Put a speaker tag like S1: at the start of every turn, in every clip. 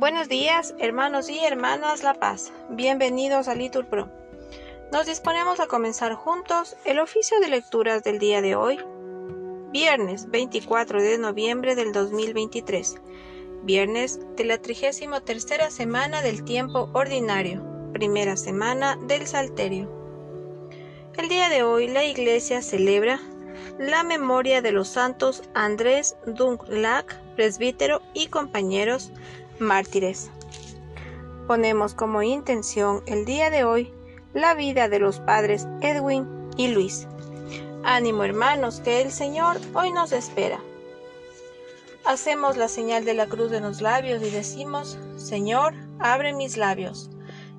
S1: Buenos días, hermanos y hermanas La Paz. Bienvenidos a Litur Pro. Nos disponemos a comenzar juntos el oficio de lecturas del día de hoy, viernes 24 de noviembre del 2023, viernes de la 33 semana del tiempo ordinario, primera semana del Salterio. El día de hoy la Iglesia celebra la memoria de los santos Andrés Dunlac, presbítero y compañeros mártires. Ponemos como intención el día de hoy la vida de los padres Edwin y Luis. Ánimo hermanos, que el Señor hoy nos espera. Hacemos la señal de la cruz en los labios y decimos, Señor, abre mis labios,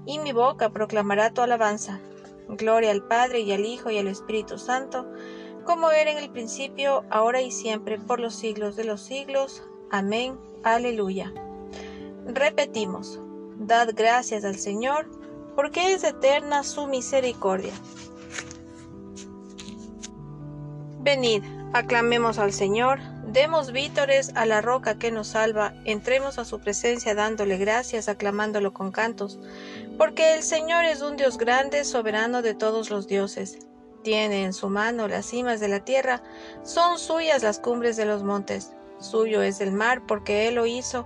S1: y mi boca proclamará tu alabanza. Gloria al Padre y al Hijo y al Espíritu Santo, como era en el principio, ahora y siempre, por los siglos de los siglos. Amén. Aleluya. Repetimos, dad gracias al Señor, porque es eterna su misericordia. Venid, aclamemos al Señor, demos vítores a la roca que nos salva, entremos a su presencia dándole gracias, aclamándolo con cantos, porque el Señor es un Dios grande, soberano de todos los dioses. Tiene en su mano las cimas de la tierra, son suyas las cumbres de los montes, suyo es el mar, porque Él lo hizo,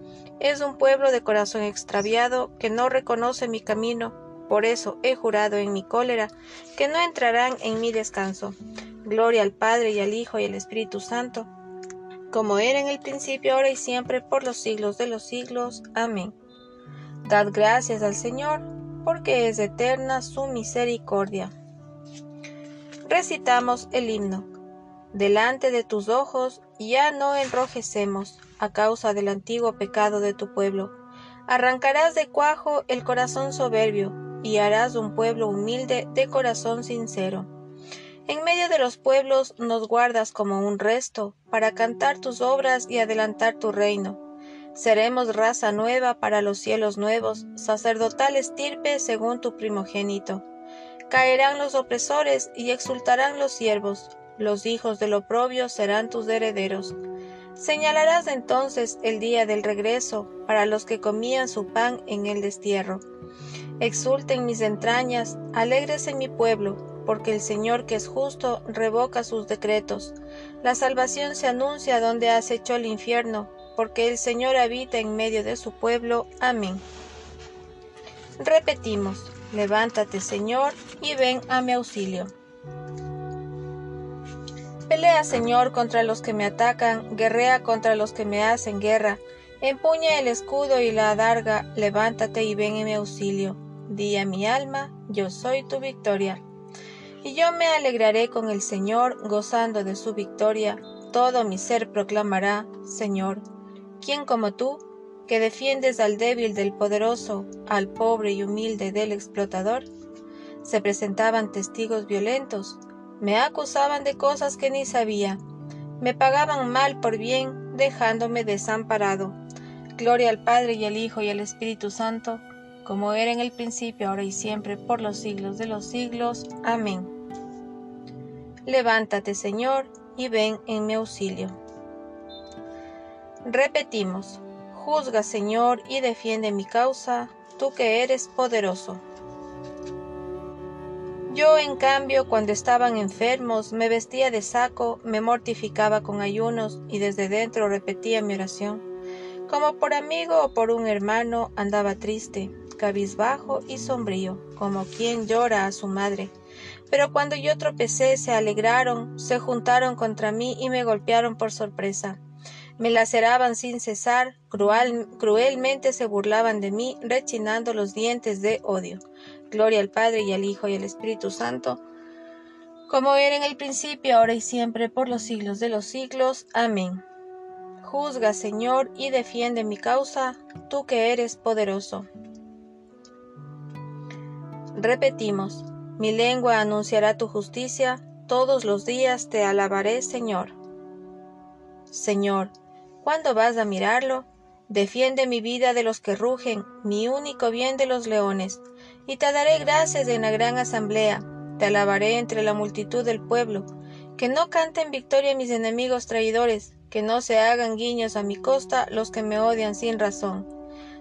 S1: es un pueblo de corazón extraviado que no reconoce mi camino, por eso he jurado en mi cólera que no entrarán en mi descanso. Gloria al Padre y al Hijo y al Espíritu Santo, como era en el principio, ahora y siempre, por los siglos de los siglos. Amén. Dad gracias al Señor, porque es eterna su misericordia. Recitamos el himno. Delante de tus ojos ya no enrojecemos a causa del antiguo pecado de tu pueblo. Arrancarás de cuajo el corazón soberbio y harás un pueblo humilde de corazón sincero. En medio de los pueblos nos guardas como un resto para cantar tus obras y adelantar tu reino. Seremos raza nueva para los cielos nuevos, sacerdotal estirpe según tu primogénito. Caerán los opresores y exultarán los siervos, los hijos del oprobio serán tus herederos. Señalarás entonces el día del regreso para los que comían su pan en el destierro. Exulten mis entrañas, alegres en mi pueblo, porque el Señor que es justo revoca sus decretos. La salvación se anuncia donde has hecho el infierno, porque el Señor habita en medio de su pueblo. Amén. Repetimos, levántate Señor, y ven a mi auxilio. Pelea, Señor, contra los que me atacan, guerrea contra los que me hacen guerra. Empuña el escudo y la adarga, levántate y ven en mi auxilio. Di a mi alma, yo soy tu victoria. Y yo me alegraré con el Señor, gozando de su victoria. Todo mi ser proclamará, Señor. ¿Quién como tú, que defiendes al débil del poderoso, al pobre y humilde del explotador? Se presentaban testigos violentos, me acusaban de cosas que ni sabía. Me pagaban mal por bien, dejándome desamparado. Gloria al Padre y al Hijo y al Espíritu Santo, como era en el principio, ahora y siempre, por los siglos de los siglos. Amén. Levántate, Señor, y ven en mi auxilio. Repetimos, juzga, Señor, y defiende mi causa, tú que eres poderoso. Yo, en cambio, cuando estaban enfermos, me vestía de saco, me mortificaba con ayunos y desde dentro repetía mi oración. Como por amigo o por un hermano andaba triste, cabizbajo y sombrío, como quien llora a su madre. Pero cuando yo tropecé, se alegraron, se juntaron contra mí y me golpearon por sorpresa. Me laceraban sin cesar, cruelmente se burlaban de mí, rechinando los dientes de odio. Gloria al Padre y al Hijo y al Espíritu Santo, como era en el principio, ahora y siempre, por los siglos de los siglos. Amén. Juzga, Señor, y defiende mi causa, tú que eres poderoso. Repetimos, mi lengua anunciará tu justicia, todos los días te alabaré, Señor. Señor, ¿cuándo vas a mirarlo? Defiende mi vida de los que rugen, mi único bien de los leones, y te daré gracias en la gran asamblea, te alabaré entre la multitud del pueblo, que no canten victoria mis enemigos traidores, que no se hagan guiños a mi costa los que me odian sin razón.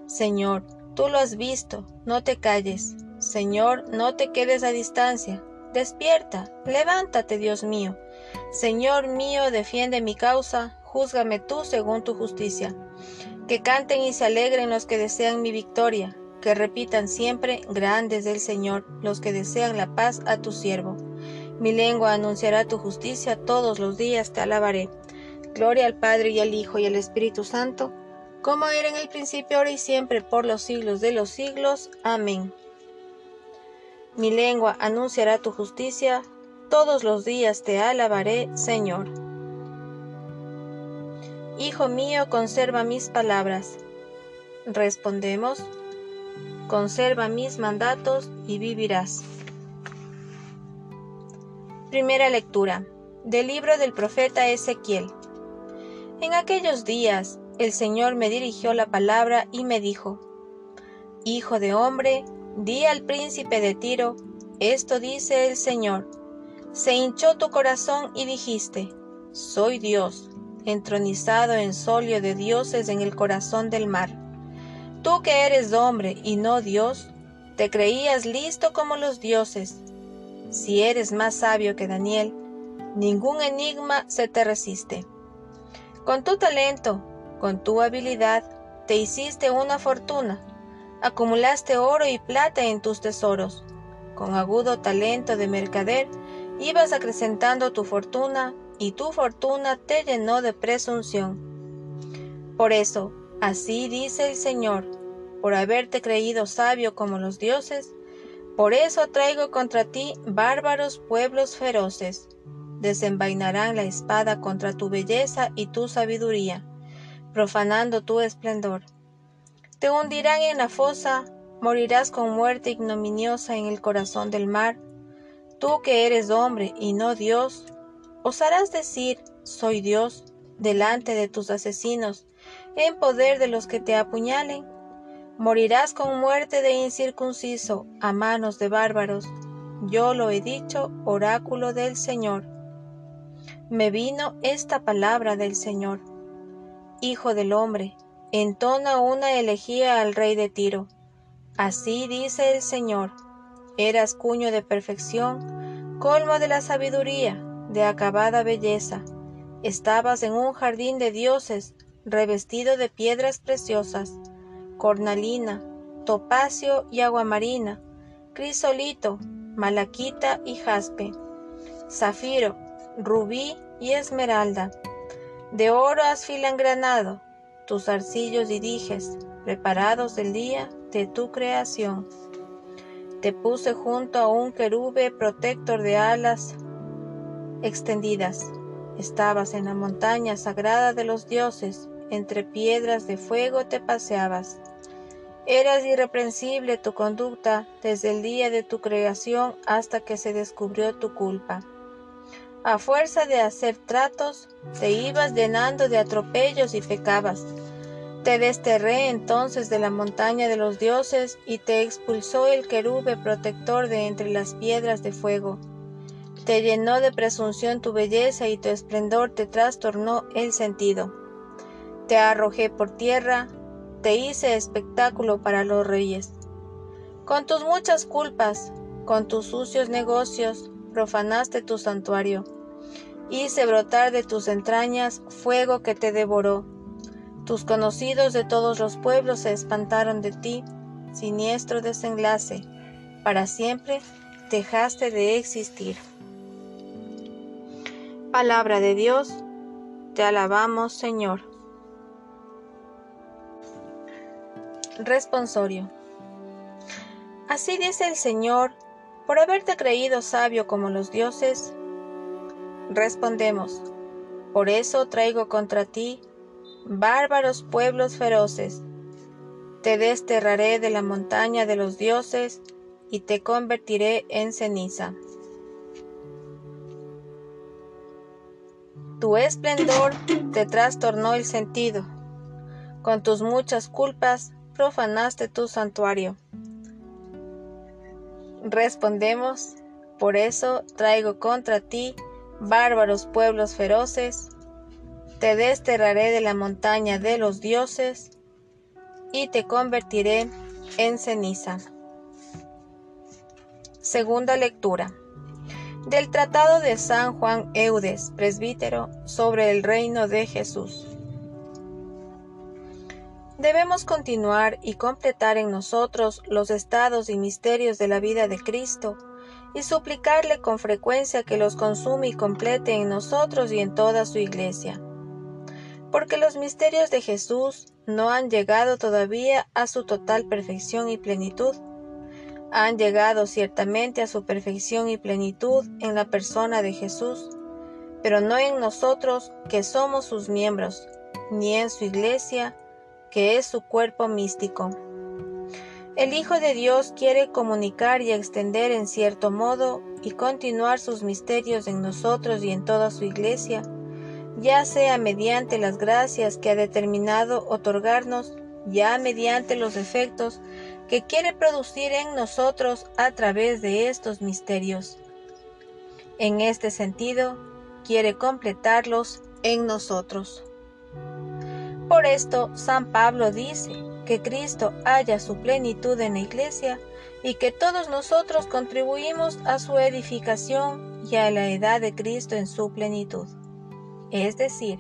S1: Señor, tú lo has visto, no te calles. Señor, no te quedes a distancia. Despierta, levántate, Dios mío. Señor mío, defiende mi causa, júzgame tú según tu justicia. Que canten y se alegren los que desean mi victoria, que repitan siempre, grandes del Señor, los que desean la paz a tu siervo. Mi lengua anunciará tu justicia, todos los días te alabaré. Gloria al Padre y al Hijo y al Espíritu Santo, como era en el principio, ahora y siempre, por los siglos de los siglos. Amén. Mi lengua anunciará tu justicia, todos los días te alabaré, Señor. Hijo mío, conserva mis palabras. Respondemos, conserva mis mandatos y vivirás. Primera lectura del libro del profeta Ezequiel. En aquellos días el Señor me dirigió la palabra y me dijo, Hijo de hombre, di al príncipe de Tiro, esto dice el Señor, se hinchó tu corazón y dijiste, soy Dios, entronizado en solio de dioses en el corazón del mar. Tú que eres hombre y no Dios, te creías listo como los dioses. Si eres más sabio que Daniel, ningún enigma se te resiste. Con tu talento, con tu habilidad, te hiciste una fortuna, acumulaste oro y plata en tus tesoros. Con agudo talento de mercader, ibas acrecentando tu fortuna y tu fortuna te llenó de presunción. Por eso, así dice el Señor, por haberte creído sabio como los dioses, por eso traigo contra ti bárbaros pueblos feroces. Desenvainarán la espada contra tu belleza y tu sabiduría, profanando tu esplendor. Te hundirán en la fosa, morirás con muerte ignominiosa en el corazón del mar. Tú que eres hombre y no Dios, ¿Osarás decir, soy Dios, delante de tus asesinos, en poder de los que te apuñalen? Morirás con muerte de incircunciso a manos de bárbaros. Yo lo he dicho, oráculo del Señor. Me vino esta palabra del Señor. Hijo del hombre, entona una elegía al rey de Tiro. Así dice el Señor, eras cuño de perfección, colmo de la sabiduría, de acabada belleza. Estabas en un jardín de dioses, revestido de piedras preciosas, cornalina, topacio y aguamarina, crisolito, malaquita y jaspe, zafiro, rubí y esmeralda. De oro has granado tus arcillos y dijes, preparados del día de tu creación. Te puse junto a un querube protector de alas extendidas. Estabas en la montaña sagrada de los dioses, entre piedras de fuego te paseabas. Eras irreprensible tu conducta desde el día de tu creación hasta que se descubrió tu culpa. A fuerza de hacer tratos, te ibas llenando de atropellos y pecabas. Te desterré entonces de la montaña de los dioses y te expulsó el querube protector de entre las piedras de fuego. Te llenó de presunción tu belleza y tu esplendor te trastornó el sentido. Te arrojé por tierra, te hice espectáculo para los reyes. Con tus muchas culpas, con tus sucios negocios, profanaste tu santuario. Hice brotar de tus entrañas fuego que te devoró. Tus conocidos de todos los pueblos se espantaron de ti, siniestro desenlace. Para siempre dejaste de existir. Palabra de Dios, te alabamos Señor. Responsorio. Así dice el Señor, por haberte creído sabio como los dioses. Respondemos, por eso traigo contra ti bárbaros pueblos feroces. Te desterraré de la montaña de los dioses y te convertiré en ceniza. Tu esplendor te trastornó el sentido. Con tus muchas culpas profanaste tu santuario. Respondemos, por eso traigo contra ti bárbaros pueblos feroces, te desterraré de la montaña de los dioses y te convertiré en ceniza. Segunda lectura del Tratado de San Juan Eudes, presbítero, sobre el reino de Jesús. Debemos continuar y completar en nosotros los estados y misterios de la vida de Cristo y suplicarle con frecuencia que los consume y complete en nosotros y en toda su iglesia. Porque los misterios de Jesús no han llegado todavía a su total perfección y plenitud. Han llegado ciertamente a su perfección y plenitud en la persona de Jesús, pero no en nosotros que somos sus miembros, ni en su iglesia, que es su cuerpo místico. El Hijo de Dios quiere comunicar y extender en cierto modo y continuar sus misterios en nosotros y en toda su iglesia, ya sea mediante las gracias que ha determinado otorgarnos, ya mediante los efectos que quiere producir en nosotros a través de estos misterios. En este sentido, quiere completarlos en nosotros. Por esto, San Pablo dice que Cristo haya su plenitud en la iglesia y que todos nosotros contribuimos a su edificación y a la edad de Cristo en su plenitud, es decir,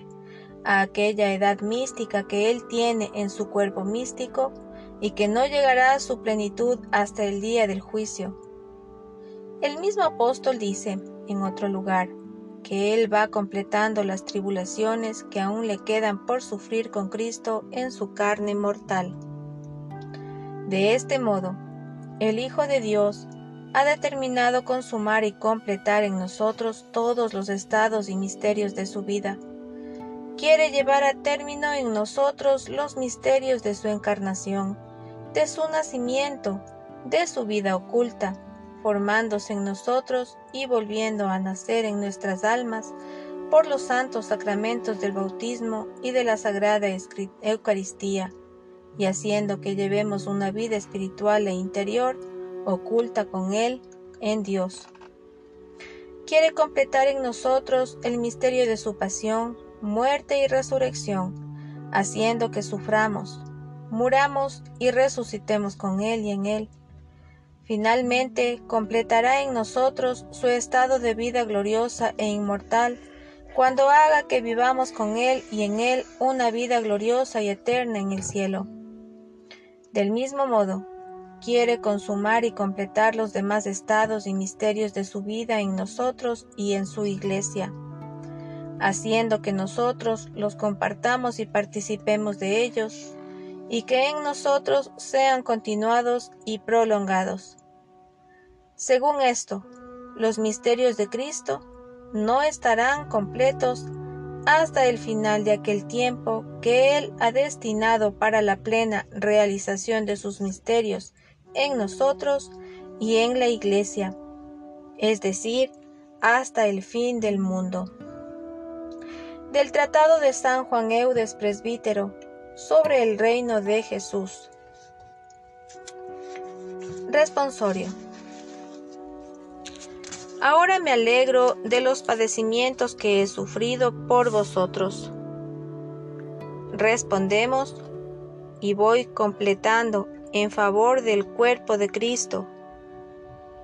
S1: a aquella edad mística que Él tiene en su cuerpo místico y que no llegará a su plenitud hasta el día del juicio. El mismo apóstol dice en otro lugar, que Él va completando las tribulaciones que aún le quedan por sufrir con Cristo en su carne mortal. De este modo, el Hijo de Dios ha determinado consumar y completar en nosotros todos los estados y misterios de su vida. Quiere llevar a término en nosotros los misterios de su encarnación, de su nacimiento, de su vida oculta, formándose en nosotros y volviendo a nacer en nuestras almas por los santos sacramentos del bautismo y de la Sagrada Eucaristía, y haciendo que llevemos una vida espiritual e interior oculta con Él en Dios. Quiere completar en nosotros el misterio de su pasión, muerte y resurrección, haciendo que suframos, muramos y resucitemos con Él y en Él Finalmente, completará en nosotros su estado de vida gloriosa e inmortal, cuando haga que vivamos con Él y en Él una vida gloriosa y eterna en el cielo. Del mismo modo, quiere consumar y completar los demás estados y misterios de su vida en nosotros y en su iglesia, haciendo que nosotros los compartamos y participemos de ellos, y que en nosotros sean continuados y prolongados. Según esto, los misterios de Cristo no estarán completos hasta el final de aquel tiempo que Él ha destinado para la plena realización de sus misterios en nosotros y en la Iglesia, es decir, hasta el fin del mundo. Del Tratado de San Juan Eudes Presbítero sobre el reino de Jesús. Responsorio. Ahora me alegro de los padecimientos que he sufrido por vosotros. Respondemos y voy completando en favor del cuerpo de Cristo,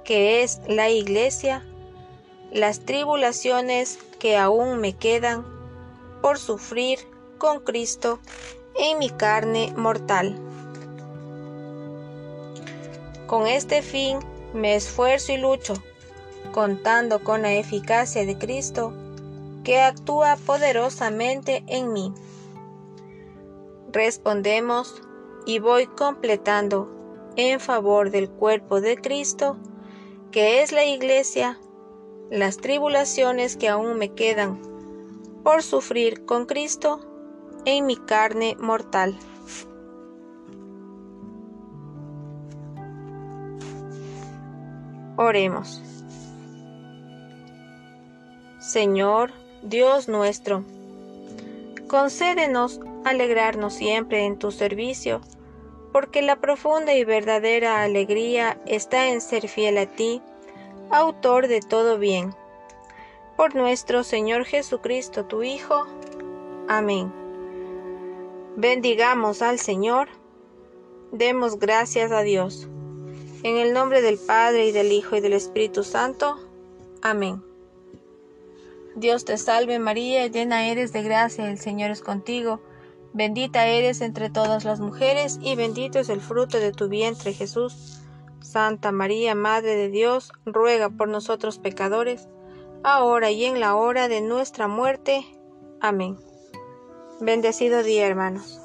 S1: que es la iglesia, las tribulaciones que aún me quedan por sufrir con Cristo en mi carne mortal. Con este fin me esfuerzo y lucho contando con la eficacia de Cristo, que actúa poderosamente en mí. Respondemos y voy completando en favor del cuerpo de Cristo, que es la iglesia, las tribulaciones que aún me quedan por sufrir con Cristo en mi carne mortal. Oremos. Señor, Dios nuestro, concédenos alegrarnos siempre en tu servicio, porque la profunda y verdadera alegría está en ser fiel a ti, autor de todo bien. Por nuestro Señor Jesucristo, tu Hijo. Amén. Bendigamos al Señor. Demos gracias a Dios. En el nombre del Padre y del Hijo y del Espíritu Santo. Amén. Dios te salve María, llena eres de gracia, el Señor es contigo. Bendita eres entre todas las mujeres y bendito es el fruto de tu vientre Jesús. Santa María, Madre de Dios, ruega por nosotros pecadores, ahora y en la hora de nuestra muerte. Amén. Bendecido día, hermanos.